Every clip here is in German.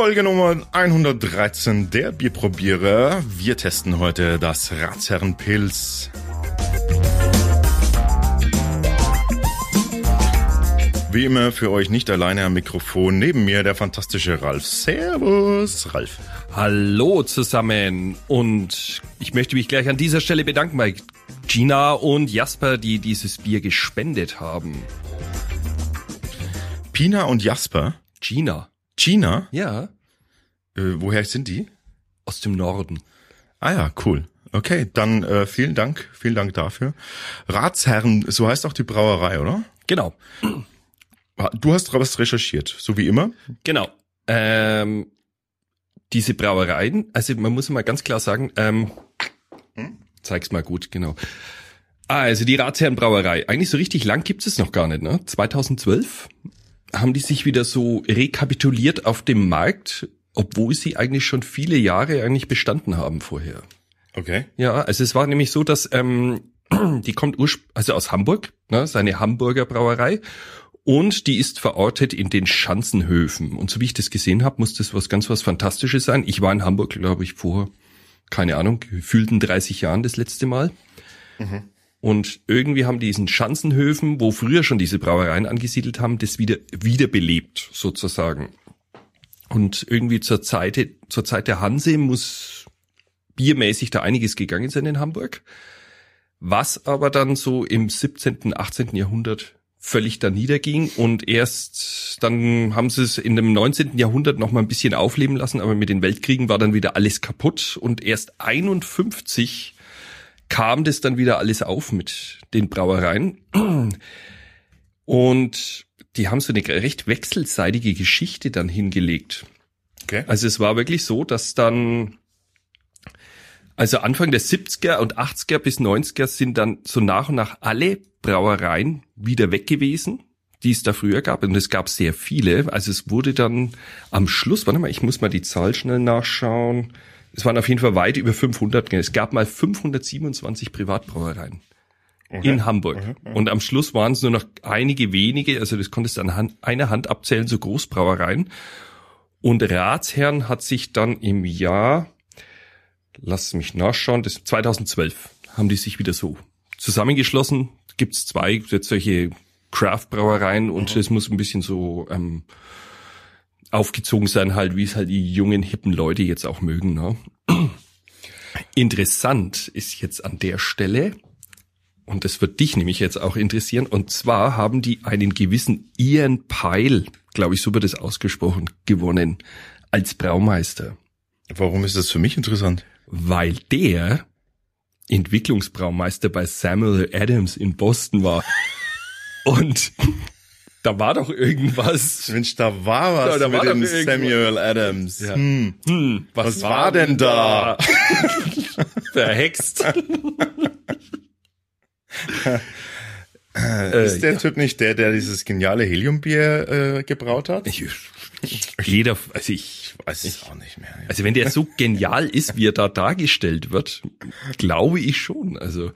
Folge Nummer 113 der Bierprobierer. Wir testen heute das Ratsherrenpilz. Wie immer für euch nicht alleine am Mikrofon. Neben mir der fantastische Ralf. Servus, Ralf. Hallo zusammen. Und ich möchte mich gleich an dieser Stelle bedanken bei Gina und Jasper, die dieses Bier gespendet haben. Pina und Jasper? Gina. Gina? Ja. Äh, woher sind die? Aus dem Norden. Ah ja, cool. Okay, dann äh, vielen Dank, vielen Dank dafür. Ratsherren, so heißt auch die Brauerei, oder? Genau. Du hast was recherchiert, so wie immer. Genau. Ähm, diese Brauereien, also man muss mal ganz klar sagen, ähm, zeig's mal gut, genau. Ah, also die Ratsherrenbrauerei, eigentlich so richtig lang gibt's es noch gar nicht, ne? 2012 haben die sich wieder so rekapituliert auf dem Markt, obwohl sie eigentlich schon viele Jahre eigentlich bestanden haben vorher. Okay. Ja, also es war nämlich so, dass ähm, die kommt urspr also aus Hamburg, ne, seine Hamburger Brauerei und die ist verortet in den Schanzenhöfen. Und so wie ich das gesehen habe, muss das was ganz was Fantastisches sein. Ich war in Hamburg, glaube ich, vor, keine Ahnung, gefühlten 30 Jahren das letzte Mal. Mhm. Und irgendwie haben diesen Schanzenhöfen, wo früher schon diese Brauereien angesiedelt haben, das wieder wiederbelebt, sozusagen. Und irgendwie zur Zeit, zur Zeit der Hanse muss biermäßig da einiges gegangen sein in Hamburg. Was aber dann so im 17., 18. Jahrhundert völlig da niederging und erst dann haben sie es in dem 19. Jahrhundert noch mal ein bisschen aufleben lassen, aber mit den Weltkriegen war dann wieder alles kaputt und erst 51 kam das dann wieder alles auf mit den Brauereien und die haben so eine recht wechselseitige Geschichte dann hingelegt. Okay. Also es war wirklich so, dass dann also Anfang der 70er und 80er bis 90er sind dann so nach und nach alle Brauereien wieder weg gewesen, die es da früher gab. Und es gab sehr viele. Also es wurde dann am Schluss, warte mal, ich muss mal die Zahl schnell nachschauen. Es waren auf jeden Fall weit über 500. Es gab mal 527 Privatbrauereien. Okay. In Hamburg. Okay. Okay. Und am Schluss waren es nur noch einige wenige, also das konntest du an Hand, einer Hand abzählen, so Großbrauereien. Und Ratsherrn hat sich dann im Jahr lass mich nachschauen, das 2012 haben die sich wieder so zusammengeschlossen. Gibt's zwei jetzt solche Craft-Brauereien und es mhm. muss ein bisschen so ähm, aufgezogen sein, halt, wie es halt die jungen, hippen Leute jetzt auch mögen. Ne? Interessant ist jetzt an der Stelle, und das wird dich nämlich jetzt auch interessieren, und zwar haben die einen gewissen Ian Pyle, glaube ich, so wird das ausgesprochen, gewonnen als Braumeister. Warum ist das für mich interessant? weil der Entwicklungsbraumeister bei Samuel Adams in Boston war. Und da war doch irgendwas. Mensch, da war was ja, da mit war dem Samuel Adams. Ja. Hm. Hm, was, was war, war, denn da? Verhext. Äh, ist der ja. Typ nicht der, der dieses geniale Heliumbier äh, gebraut hat? Ich, jeder, also ich weiß es auch nicht mehr. Ja. Also wenn der so genial ist, wie er da dargestellt wird, glaube ich schon. Also,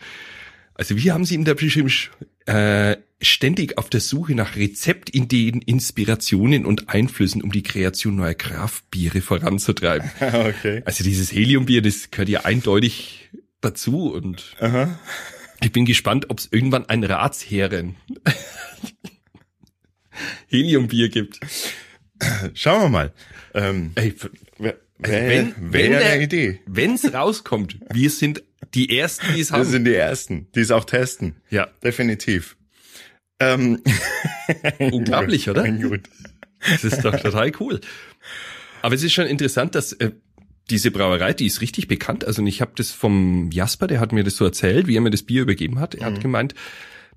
also wie haben Sie ihn da bestimmt äh, ständig auf der Suche nach Rezeptideen, Inspirationen und Einflüssen, um die Kreation neuer Kraftbiere voranzutreiben. okay. Also dieses Heliumbier, das gehört ja eindeutig dazu und Aha. Ich bin gespannt, ob es irgendwann ein Ratsherren Heliumbier gibt. Schauen wir mal. Ähm, Ey, wer, also wenn, wenn der, Idee. Wenn's rauskommt, wir sind die Ersten, die es haben. Wir sind die Ersten, die es auch testen. Ja. Definitiv. Ähm. Unglaublich, oder? Gut. Das ist doch total cool. Aber es ist schon interessant, dass äh, diese Brauerei, die ist richtig bekannt. Also ich habe das vom Jasper, der hat mir das so erzählt, wie er mir das Bier übergeben hat. Er mhm. hat gemeint,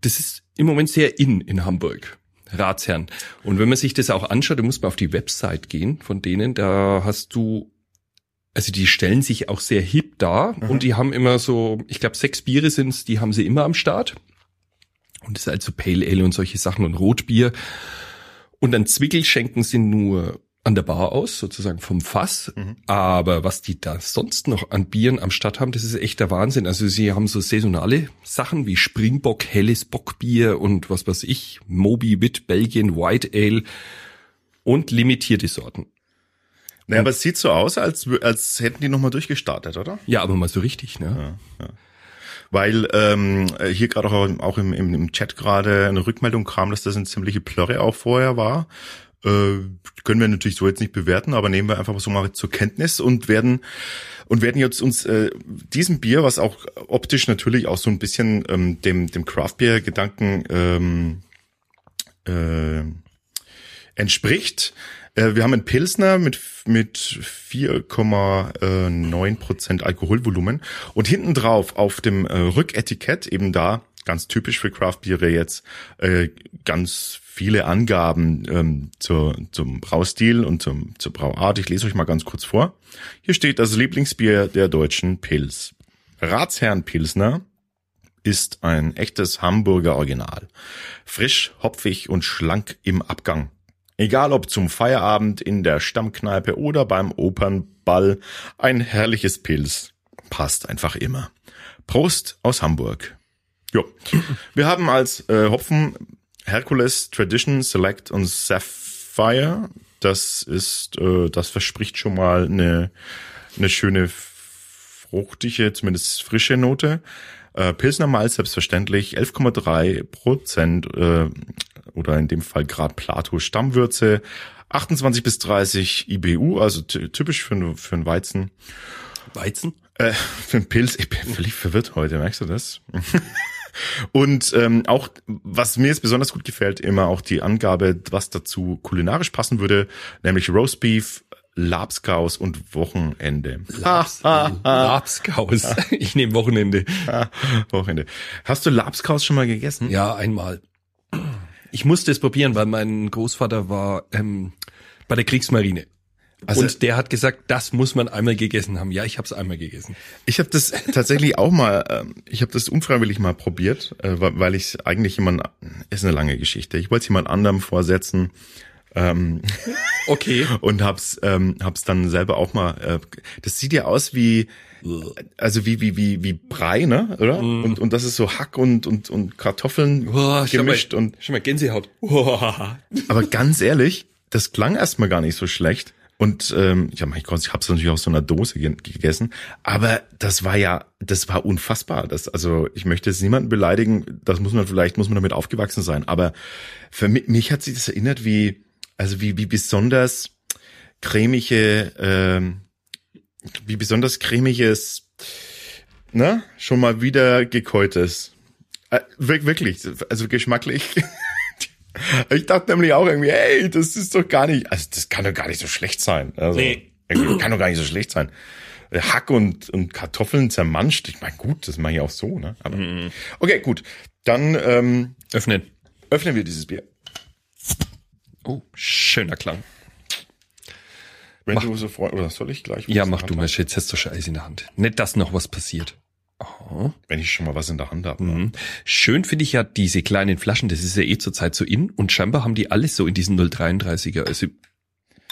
das ist im Moment sehr in in Hamburg. Ratsherren. Und wenn man sich das auch anschaut, dann muss man auf die Website gehen von denen, da hast du also die stellen sich auch sehr hip dar mhm. und die haben immer so, ich glaube sechs Biere sind's, die haben sie immer am Start. Und das ist also Pale Ale und solche Sachen und Rotbier. Und dann Zwickelschenken sind nur an der Bar aus, sozusagen vom Fass. Mhm. Aber was die da sonst noch an Bieren am Start haben, das ist echt der Wahnsinn. Also sie haben so saisonale Sachen wie Springbock, helles Bockbier und was weiß ich, Moby Wit, Belgien, White Ale und limitierte Sorten. Naja, aber es sieht so aus, als, als hätten die nochmal durchgestartet, oder? Ja, aber mal so richtig, ne? Ja, ja. Weil ähm, hier gerade auch, auch im, im Chat gerade eine Rückmeldung kam, dass das eine ziemliche Plörre auch vorher war. Äh, können wir natürlich so jetzt nicht bewerten, aber nehmen wir einfach so mal zur Kenntnis und werden und werden jetzt uns äh, diesem Bier, was auch optisch natürlich auch so ein bisschen ähm, dem dem Craft Beer Gedanken ähm, äh, entspricht. Äh, wir haben einen Pilsner mit mit 4,9 Prozent Alkoholvolumen und hinten drauf auf dem äh, Rücketikett eben da ganz typisch für Craft Beere jetzt äh, ganz viele Angaben ähm, zur, zum Braustil und zum, zur Brauart. Ich lese euch mal ganz kurz vor. Hier steht das Lieblingsbier der deutschen Pils. Ratsherrn Pilsner ist ein echtes Hamburger Original. Frisch, hopfig und schlank im Abgang. Egal ob zum Feierabend in der Stammkneipe oder beim Opernball, ein herrliches Pils. Passt einfach immer. Prost aus Hamburg. Jo. Wir haben als äh, Hopfen Hercules Tradition Select und Sapphire. Das ist, äh, das verspricht schon mal eine, eine schöne fruchtige, zumindest frische Note. Äh, Pilsner Malz selbstverständlich 11,3 Prozent äh, oder in dem Fall Grad Plato Stammwürze, 28 bis 30 IBU, also typisch für, für einen Weizen. Weizen? Äh, für einen Pilz. Ich bin völlig verwirrt heute, merkst du das? Und ähm, auch, was mir jetzt besonders gut gefällt, immer auch die Angabe, was dazu kulinarisch passen würde, nämlich Roastbeef, Labskaus und Wochenende. Labs, Labskaus. Ich nehme Wochenende. Wochenende. Hast du Labskaus schon mal gegessen? Ja, einmal. Ich musste es probieren, weil mein Großvater war ähm, bei der Kriegsmarine. Also, und der hat gesagt, das muss man einmal gegessen haben. Ja, ich habe es einmal gegessen. Ich habe das tatsächlich auch mal, ähm, ich habe das unfreiwillig mal probiert, äh, weil ich eigentlich jemand, ist eine lange Geschichte. Ich wollte es jemand anderem vorsetzen. Ähm, okay. und hab's, ähm, hab's dann selber auch mal. Äh, das sieht ja aus wie, also wie wie wie wie Brei, ne, oder? Mm. Und und das ist so Hack und und und Kartoffeln oh, gemischt schon mal, und schon mal Gänsehaut. Oh. Aber ganz ehrlich, das klang erstmal gar nicht so schlecht. Und ähm, mein Gott, ich habe es natürlich aus so einer Dose gegessen, aber das war ja, das war unfassbar. Das, also ich möchte jetzt niemanden beleidigen, das muss man vielleicht, muss man damit aufgewachsen sein. Aber für mich, mich hat sich das erinnert, wie, also wie, wie besonders cremige, ähm, wie besonders cremiges, ne, schon mal wieder gekäutes. Äh, wirklich, also geschmacklich. Ich dachte nämlich auch irgendwie, hey, das ist doch gar nicht, also das kann doch gar nicht so schlecht sein. Also, nee. Kann doch gar nicht so schlecht sein. Hack und, und Kartoffeln zermanscht. Ich meine, gut, das mache ich auch so, ne? Aber, mhm. Okay, gut. Dann ähm, öffnen. Öffnen wir dieses Bier. Oh, schöner Klang. Wenn mach, du so freust, oder soll ich gleich? Ja, mach du mal, jetzt hast du schon Eis in der Hand. Nicht, dass noch was passiert. Aha. Wenn ich schon mal was in der Hand habe. Mhm. Schön finde ich ja diese kleinen Flaschen, das ist ja eh zurzeit so in und scheinbar haben die alles so in diesen 033er. Also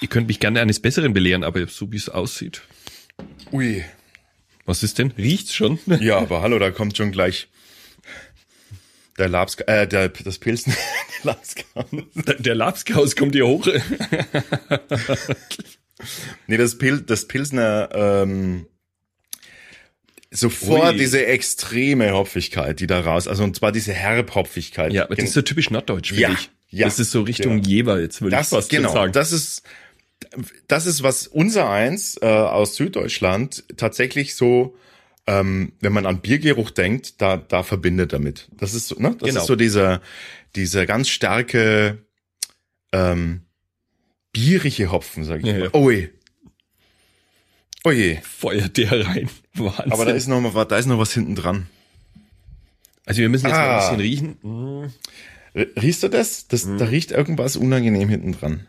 ihr könnt mich gerne eines Besseren belehren, aber so wie es aussieht. Ui. Was ist denn? Riecht's schon? Ja, aber hallo, da kommt schon gleich der Labska, äh, der, das Pilsen, der Labskaus. Der, der Labskaus kommt hier hoch. nee, das, Pil, das Pilsner, ähm, sofort Ui. diese extreme Hopfigkeit, die da raus, also und zwar diese Herbhopfigkeit. Ja, aber das ist so typisch norddeutsch, finde ja, ich. Ja, das ist so Richtung ja. Jever jetzt, würde ich fast genau, sagen. Das ist, das ist, was unser eins äh, aus Süddeutschland tatsächlich so, ähm, wenn man an Biergeruch denkt, da, da verbindet damit. Das ist, ne, das genau. ist so dieser, dieser ganz starke, ähm, bierige Hopfen, sag ich ja, mal. Ja. Ui, Oh je. Feuert der rein. Wahnsinn. Aber da ist noch mal, da ist noch was hinten dran. Also wir müssen jetzt ah. mal ein bisschen riechen. Mhm. Riechst du das? das mhm. Da riecht irgendwas unangenehm hinten dran.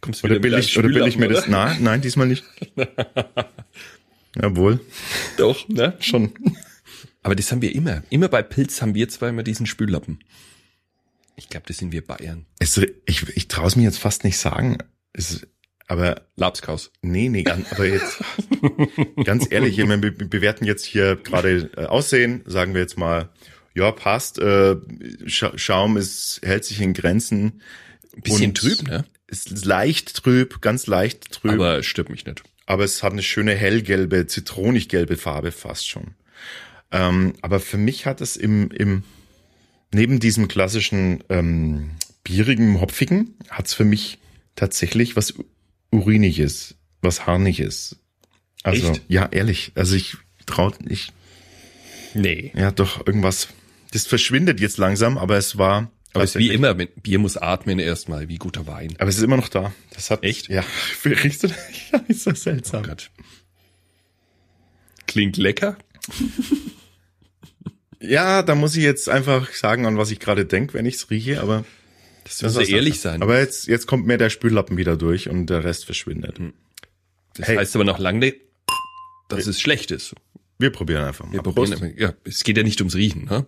Kommst du oder will ich, oder will ich mir oder? das? Nein, nein, diesmal nicht. Jawohl. Doch, ne? Schon. Aber das haben wir immer. Immer bei Pilz haben wir zwar immer diesen Spüllappen. Ich glaube, das sind wir Bayern. Es, ich ich traue es mir jetzt fast nicht sagen. Es, aber Labskaus. Nee, nee, aber jetzt ganz ehrlich, wir bewerten jetzt hier gerade äh, Aussehen, sagen wir jetzt mal, ja, passt, äh, Scha Schaum ist hält sich in Grenzen. Bisschen trüb, ne? ist leicht trüb, ganz leicht trüb. Aber stört mich nicht. aber es hat eine schöne hellgelbe, zitronig-gelbe Farbe fast schon. Ähm, aber für mich hat es im, im neben diesem klassischen ähm, bierigen, hopfigen, hat es für mich tatsächlich was uriniges, was harniges. Also Echt? ja, ehrlich. Also ich traut ich Nee. ja doch irgendwas. Das verschwindet jetzt langsam, aber es war. Aber es ist wie immer, mit Bier muss atmen erstmal, wie guter Wein. Aber es ist immer noch da. Das hat Echt? Ja, riechst du? das? Ja, ist das seltsam. Oh Gott. Klingt lecker. Ja, da muss ich jetzt einfach sagen, an was ich gerade denke, wenn ich's rieche, aber Das muss ja ehrlich sein. Aber jetzt, jetzt kommt mehr der Spüllappen wieder durch und der Rest verschwindet. das hey. heißt aber noch lange dass es schlecht ist. Wir probieren einfach mal. Wir probieren, aber- ja, es geht ja nicht ums Riechen, ne?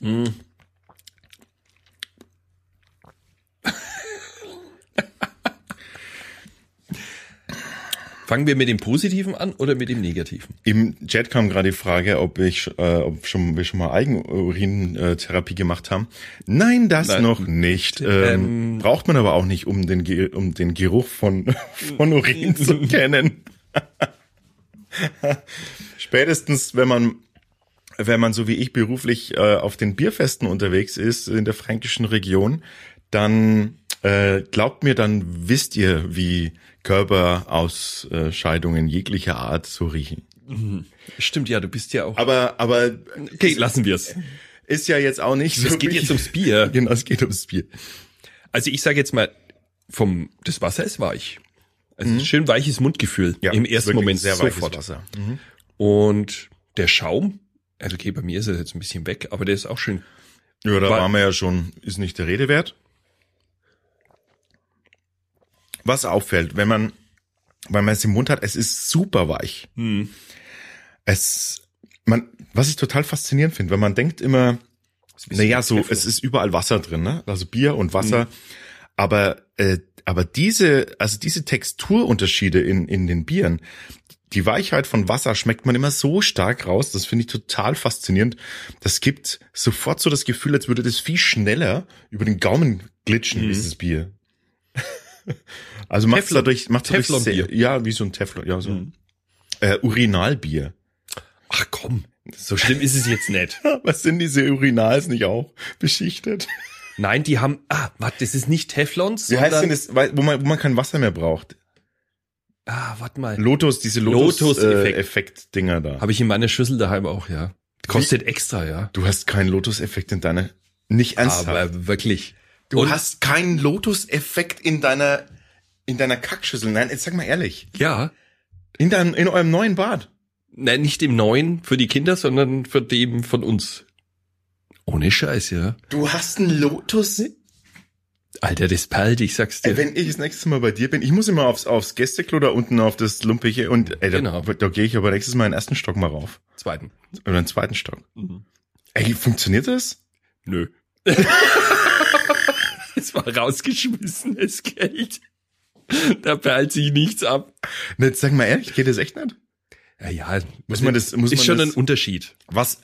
Mm. Fangen wir mit dem Positiven an oder mit dem Negativen? Im Chat kam gerade die Frage, ob ich, äh, ob schon, wir schon mal Eigenurintherapie gemacht haben. Nein, das Nein. noch nicht. Ähm, Ähm. braucht man aber auch nicht, um den, Ge- um den Geruch von, von Urin zu kennen. Spätestens, wenn man, wenn man so wie ich beruflich äh, auf den Bierfesten unterwegs ist in der fränkischen Region, dann äh, glaubt mir, dann wisst ihr, wie Körperausscheidungen jeglicher Art so riechen. Stimmt, ja, du bist ja auch. Aber, aber Okay, lassen wir es. ist ja jetzt auch nicht so. Es geht jetzt ums Bier. Genau, es geht ums Bier. Also ich sage jetzt mal, vom das Wasser ist weich. Also schön weiches Mundgefühl im ersten Moment sehr weiches sofort. Wasser. Und der Schaum, also okay, bei mir ist er jetzt ein bisschen weg, aber der ist auch schön. Ja, da Weil- waren wir ja schon, ist nicht der Rede wert. Was auffällt, wenn man, wenn man es im Mund hat, es ist super weich. Es, man, was ich total faszinierend finde, wenn man denkt immer, naja, so, es ist überall Wasser drin, ne? Also Bier und Wasser. Aber, äh, aber diese, also diese Texturunterschiede in, in den Bieren, die Weichheit von Wasser schmeckt man immer so stark raus. Das finde ich total faszinierend. Das gibt sofort so das Gefühl, als würde das viel schneller über den Gaumen glitschen, dieses Bier. Also macht Teflon- dadurch, macht dadurch Teflonbier. sehr, ja, wie so ein Teflon, ja, so. Äh, Urinalbier. Ach komm, so schlimm ist es jetzt nicht. Was sind diese Urinals nicht auch beschichtet? Nein, die haben, ah, warte, das ist nicht Teflons, Wie heißt denn das, wo man, wo man kein Wasser mehr braucht? ah, warte mal, Lotus, diese Lotus-Effekt. Lotus-Effekt-Dinger Effekt Dinger da. habe ich in meiner Schüssel daheim auch, ja. Kostet extra, ja. Du hast keinen Lotus-Effekt in deiner, nicht ernsthaft. Aber wirklich. Du Und- hast keinen Lotus-Effekt in deiner, in deiner Kackschüssel. Nein, jetzt sag mal ehrlich. Ja, In deinem, in eurem neuen Bad. nein, nicht im neuen für die Kinder, sondern für dem von uns. Ohne Scheiß, ja. Du hast einen Lotus? Alter, das perlt, ich sag's dir. Ey, wenn ich das nächste Mal bei dir bin, ich muss immer aufs, aufs Gästeklo da unten auf das Lumpige und ey, da, Genau. da gehe ich aber nächstes Mal in den ersten Stock mal rauf. Zweiten. Oder den zweiten Stock. Mhm. Ey, funktioniert das? Nö. es war rausgeschmissenes Geld. Da perlt sich nichts ab. Jetzt sag mal ehrlich, geht das echt nicht? Ja, ja. Muss man das, muss ist man schon das, ein Unterschied. Was?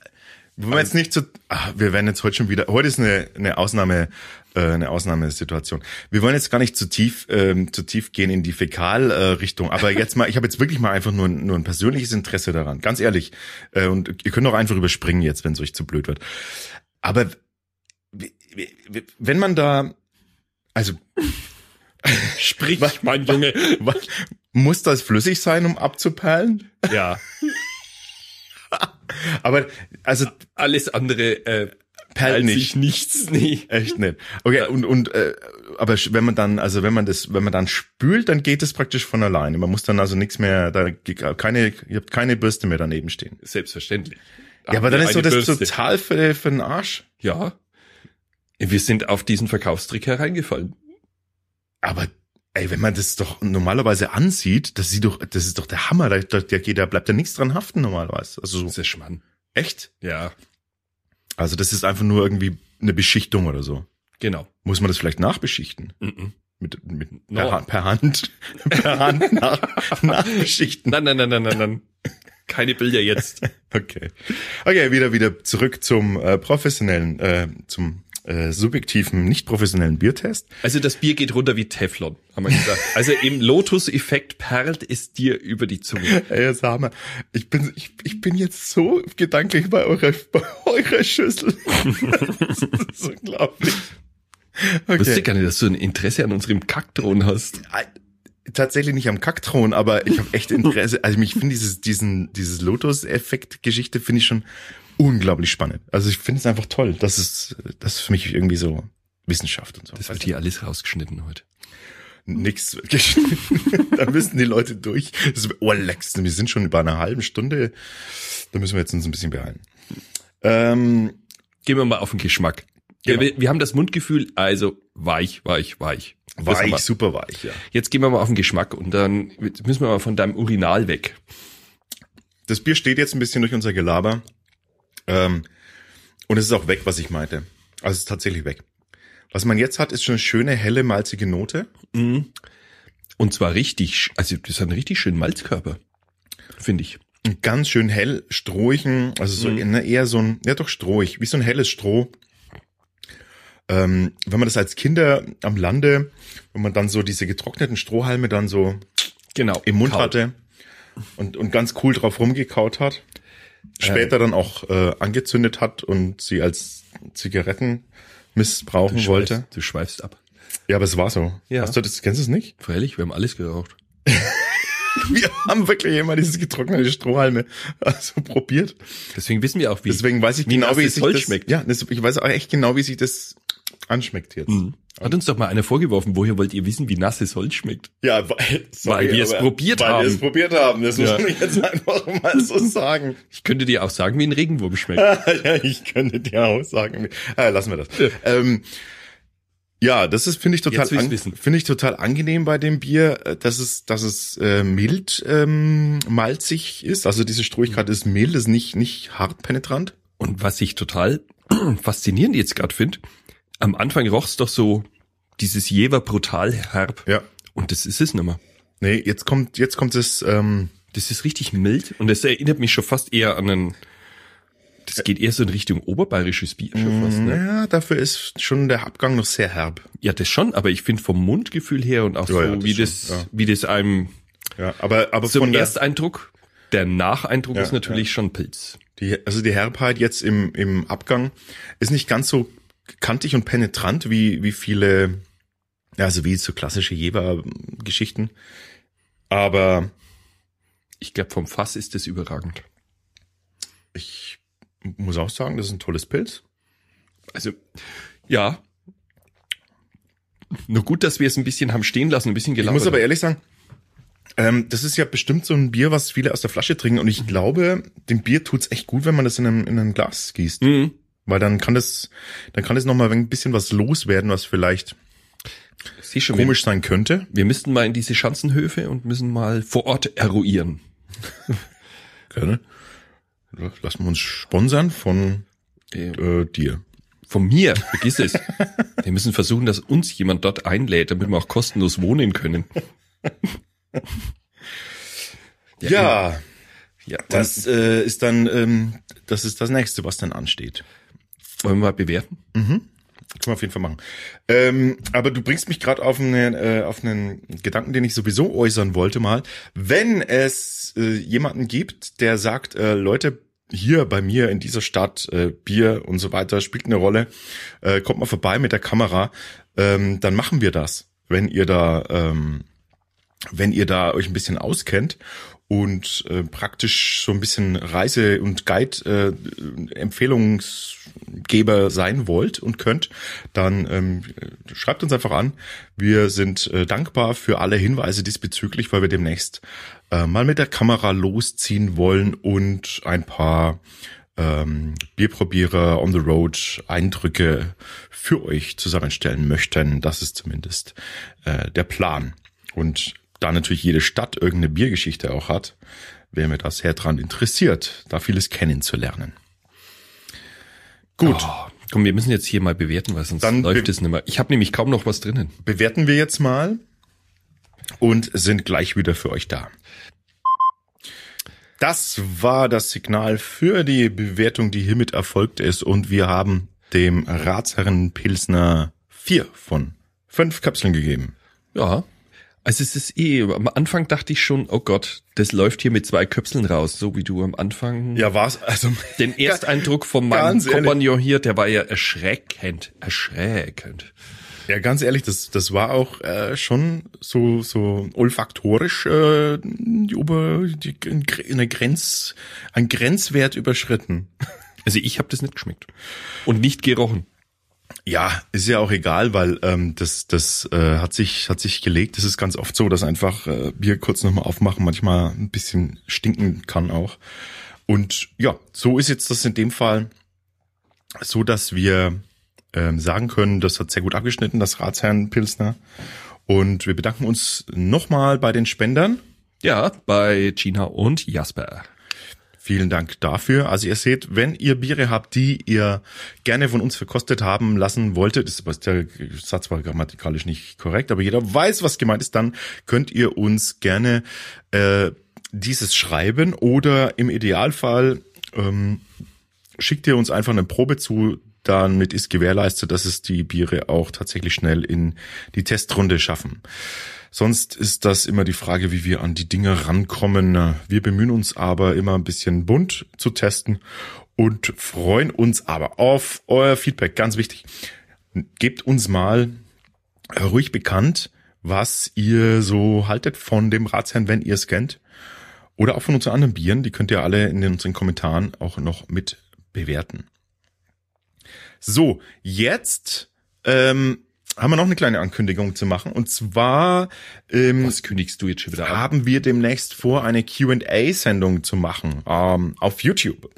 Wollen wir jetzt nicht zu, ah, wir werden jetzt heute schon wieder, heute ist eine, eine Ausnahme, äh, eine Ausnahmesituation. Wir wollen jetzt gar nicht zu tief, ähm, zu tief gehen in die Fäkalrichtung, äh, aber jetzt mal, ich habe jetzt wirklich mal einfach nur, ein- nur ein persönliches Interesse daran, ganz ehrlich. Äh, und ihr könnt auch einfach überspringen jetzt, wenn es euch zu blöd wird. Aber wenn man da, also Sprich, Was- mein Junge. was, muss das flüssig sein, um abzuperlen? Ja. Aber also Alles andere äh, perlt nicht. sich nichts. Nee. Echt nicht. Okay, und, und äh, aber wenn man dann, also wenn man das, wenn man dann spült, dann geht es praktisch von alleine. Man muss dann also nichts mehr, da keine, ihr habt keine Bürste mehr daneben stehen. Selbstverständlich. Ja, aber dann ist so das Bürste. total für, für den Arsch. Ja. Wir sind auf diesen Verkaufstrick hereingefallen. Aber ey, wenn man das doch normalerweise ansieht, das sieht doch, das ist doch der Hammer. Da, da, da geht, da bleibt ja nichts dran haften normalerweise. Also Das so, ist Schmann. echt? Ja, Also das ist einfach nur irgendwie eine Beschichtung oder so. genau. Muss man das vielleicht nachbeschichten? Mhm. Mit, mit No. per, Hand, per Hand, per Hand nach, nachbeschichten. Nein, nein, nein, nein, nein, nein. Keine Bilder jetzt. Okay. Okay, wieder wieder zurück zum äh, professionellen, äh, zum äh, subjektiven, nicht professionellen Biertest. Also das Bier geht runter wie Teflon, haben wir gesagt. Also im Lotus-Effekt perlt es dir über die Zunge. Ey, sag mal, ich bin, ich, ich bin jetzt so gedanklich bei eurer, bei eurer Schüssel. das ist unglaublich. Okay. Wusste gar nicht, dass du ein Interesse an unserem Kackdrohnen hast. Tatsächlich nicht am Kackthron, aber ich habe echt Interesse. Also ich finde dieses, diesen, dieses Lotus-Effekt-Geschichte finde ich schon unglaublich spannend. Also ich finde es einfach toll. Das ist, das ist für mich irgendwie so Wissenschaft und so. Das wird hier alles rausgeschnitten heute. Nix geschnitten. da müssen die Leute durch. Das ist, oh, Lex, wir sind schon über einer halben Stunde. Da müssen wir jetzt uns ein bisschen behalten. Ähm, Gehen wir mal auf den Geschmack. Genau. Wir, wir haben das Mundgefühl, also weich, weich, weich. Weich, super weich, ja. Jetzt gehen wir mal auf den Geschmack und dann müssen wir mal von deinem Urinal weg. Das Bier steht jetzt ein bisschen durch unser Gelaber. Ähm, und es ist auch weg, was ich meinte. Also es ist tatsächlich weg. Was man jetzt hat, ist schon eine schöne, helle, malzige Note. Mhm. Und zwar richtig, also das ist ein richtig schönen Malzkörper, finde ich. Ganz schön hell, strohigen, also so mhm. Ne, eher so ein, ja doch strohig, wie so ein helles Stroh. Ähm, wenn man das als Kinder am Lande, wenn man dann so diese getrockneten Strohhalme dann so genau, im Mund kaut. hatte und, und ganz cool drauf rumgekaut hat später dann auch äh, angezündet hat und sie als Zigaretten missbrauchen du wollte. Schweifst, du schweifst ab. Ja, aber es war so. Ja. Hast du das, kennst du es nicht? Freilich, wir haben alles geraucht. wir haben wirklich immer dieses getrocknete Strohhalme also probiert. Deswegen wissen wir auch, wie Deswegen weiß ich wie genau, wie es sich das, schmeckt. Ja, das, ich weiß auch echt genau, wie sich das anschmeckt jetzt. Mhm. Hat uns doch mal einer vorgeworfen, woher wollt ihr wissen, wie nasses Holz schmeckt? Ja, weil, sorry, weil wir es probiert weil haben. Weil wir es probiert haben, das ja. muss man jetzt einfach mal so sagen. Ich könnte dir auch sagen, wie ein Regenwurm schmeckt. ja, ich könnte dir auch sagen. Wie, äh, lassen wir das. Ja. Ähm, ja, das ist finde ich total finde ich total angenehm bei dem Bier, äh, dass es dass es äh, mild ähm, malzig ist. Also diese Strohigkeit ist mild, ist nicht nicht hart penetrant. Und was ich total faszinierend jetzt gerade finde, am Anfang roch's doch so dieses Jever brutal herb. Ja. Und das ist es nicht mehr. Nee, jetzt kommt, jetzt kommt es, ähm, das ist richtig mild und das erinnert mich schon fast eher an einen, das geht eher so in Richtung oberbayerisches Bier schon fast, ne? Ja, dafür ist schon der Abgang noch sehr herb. Ja, das schon, aber ich finde vom Mundgefühl her und auch ja, so, ja, das wie schon, das, ja. wie das einem, ja, aber, aber zum von Ersteindruck, der Nacheindruck ist natürlich schon Pilz. Die, also die Herbheit jetzt im, im Abgang ist nicht ganz so kantig und penetrant wie, wie viele, also wie so klassische Jeber-Geschichten. Aber ich glaube, vom Fass ist das überragend. Ich muss auch sagen, das ist ein tolles Pilz. Also, ja. Nur gut, dass wir es ein bisschen haben stehen lassen, ein bisschen gelabert. Ich muss aber ehrlich sagen, ähm, das ist ja bestimmt so ein Bier, was viele aus der Flasche trinken. Und ich glaube, dem Bier tut's echt gut, wenn man das in einem, in einem Glas gießt. Mhm. Weil dann kann das, dann kann es noch mal ein bisschen was loswerden, was vielleicht schon, komisch sein könnte. Wir müssten mal in diese Schanzenhöfe und müssen mal vor Ort eruieren. Gerne. Lassen wir uns sponsern von äh, dir. Von mir, vergiss es. wir müssen versuchen, dass uns jemand dort einlädt, damit wir auch kostenlos wohnen können. ja, ja, ja das äh, ist dann ähm, das ist das nächste, was dann ansteht. Wollen wir mal bewerten? Mhm. Können wir auf jeden Fall machen. Ähm, aber du bringst mich gerade auf, einen, äh, auf einen Gedanken, den ich sowieso äußern wollte mal. Wenn es äh, jemanden gibt, der sagt, äh, Leute, hier bei mir in dieser Stadt, äh, Bier und so weiter spielt eine Rolle, äh, kommt mal vorbei mit der Kamera, ähm, dann machen wir das, wenn ihr da, ähm, wenn ihr da euch ein bisschen auskennt und äh, praktisch so ein bisschen Reise- und Guide-Empfehlungsgeber äh, sein wollt und könnt, dann ähm, schreibt uns einfach an. Wir sind äh, dankbar für alle Hinweise diesbezüglich, weil wir demnächst äh, mal mit der Kamera losziehen wollen und ein paar ähm, Bierprobierer on the road Eindrücke für euch zusammenstellen möchten. Das ist zumindest äh, der Plan. Und da natürlich jede Stadt irgendeine Biergeschichte auch hat, wäre mir das sehr dran interessiert, da vieles kennenzulernen. Gut. Oh, komm, wir müssen jetzt hier mal bewerten, weil sonst Dann läuft es nicht mehr. Ich habe nämlich kaum noch was drinnen. Bewerten wir jetzt mal und sind gleich wieder für euch da. Das war das Signal für die Bewertung, die hiermit erfolgt ist. Und wir haben dem Ratsherren Pilsner vier von fünf Kapseln gegeben. Ja. Also es ist eh, am Anfang dachte ich schon, oh Gott, das läuft hier mit zwei Köpseln raus, so wie du am Anfang. Ja, war's. Also den Ersteindruck von meinem Kompagnon hier, der war ja erschreckend, erschreckend. Ja, ganz ehrlich, das, das war auch äh, schon so, so olfaktorisch äh, die Ober, die, eine Grenz, ein Grenzwert überschritten. Also ich habe das nicht geschmeckt und nicht gerochen. Ja, ist ja auch egal, weil ähm, das das äh, hat sich hat sich gelegt. Das ist ganz oft so, dass einfach äh, Bier kurz nochmal aufmachen manchmal ein bisschen stinken kann auch. Und ja, so ist jetzt das in dem Fall so, dass wir ähm, sagen können, das hat sehr gut abgeschnitten, das Ratsherrn Pilsner. Und wir bedanken uns nochmal bei den Spendern. Ja, bei Gina und Jasper. Vielen Dank dafür. Also ihr seht, wenn ihr Biere habt, die ihr gerne von uns verkostet haben lassen wolltet, ist der Satz war grammatikalisch nicht korrekt, aber jeder weiß, was gemeint ist, dann könnt ihr uns gerne äh, dieses schreiben oder im Idealfall ähm, schickt ihr uns einfach eine Probe zu, damit ist gewährleistet, dass es die Biere auch tatsächlich schnell in die Testrunde schaffen. Sonst ist das immer die Frage, wie wir an die Dinge rankommen. Wir bemühen uns aber immer ein bisschen bunt zu testen und freuen uns aber auf euer Feedback. Ganz wichtig. Gebt uns mal ruhig bekannt, was ihr so haltet von dem Ratsherrn, wenn ihr es kennt. Oder auch von unseren anderen Bieren. Die könnt ihr alle in unseren Kommentaren auch noch mit bewerten. So, jetzt ähm, haben wir noch eine kleine Ankündigung zu machen. Und zwar ähm, Was kündigst du jetzt schon wieder an? haben wir demnächst vor, eine Q&A-Sendung zu machen ähm, auf YouTube.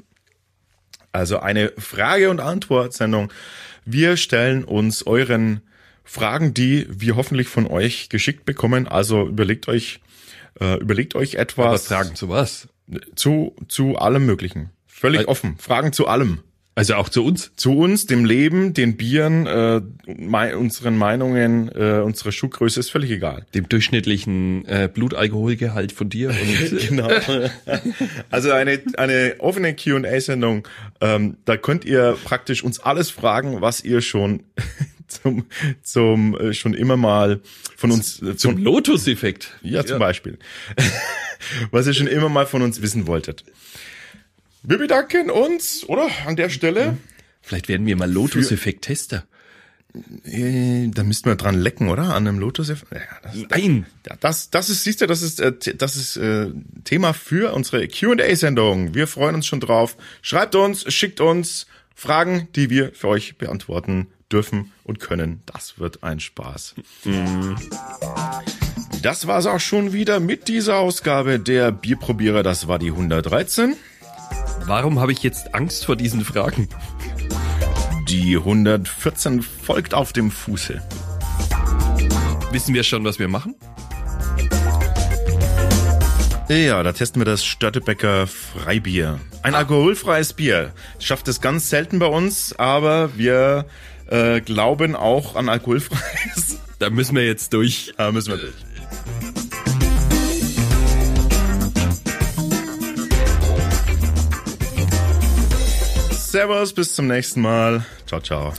Also eine Frage- und Antwort-Sendung. Wir stellen uns euren Fragen, die wir hoffentlich von euch geschickt bekommen. Also überlegt euch, äh, überlegt euch etwas. Aber Fragen zu was? Zu zu allem Möglichen. Völlig also, offen. Fragen zu allem. Also auch zu uns? Zu uns, dem Leben, den Bieren, äh, mei unseren Meinungen, äh, unsere Schuhgröße ist völlig egal. Dem durchschnittlichen äh, Blutalkoholgehalt von dir. Und genau. Also eine, eine offene Q&A-Sendung, ähm, da könnt ihr praktisch uns alles fragen, was ihr schon zum, zum äh, schon immer mal von uns äh, zum Lotus-Effekt. Ja, zum ja. Beispiel. was ihr schon immer mal von uns wissen wolltet. Wir bedanken uns, oder? An der Stelle. Vielleicht werden wir mal Lotus-Effekt-Tester. Äh, da müssten wir dran lecken, oder? An einem Lotus-Effekt? Ja, Nein. Das, das ist, siehst du, das ist, äh, das ist äh, Thema für unsere Q&A-Sendung. Wir freuen uns schon drauf. Schreibt uns, schickt uns Fragen, die wir für euch beantworten dürfen und können. Das wird ein Spaß. Mhm. Das war's auch schon wieder mit dieser Ausgabe der Bierprobierer. Das war die 113. Warum habe ich jetzt Angst vor diesen Fragen? Die 114 folgt auf dem Fuße. Wissen wir schon, was wir machen? Ja, da testen wir das Störtebecker Freibier. Ein alkoholfreies Bier. Schafft es ganz selten bei uns, aber wir äh, glauben auch an alkoholfreies. Da müssen wir jetzt durch. Da müssen wir durch. Servus, bis zum nächsten Mal. Ciao, ciao.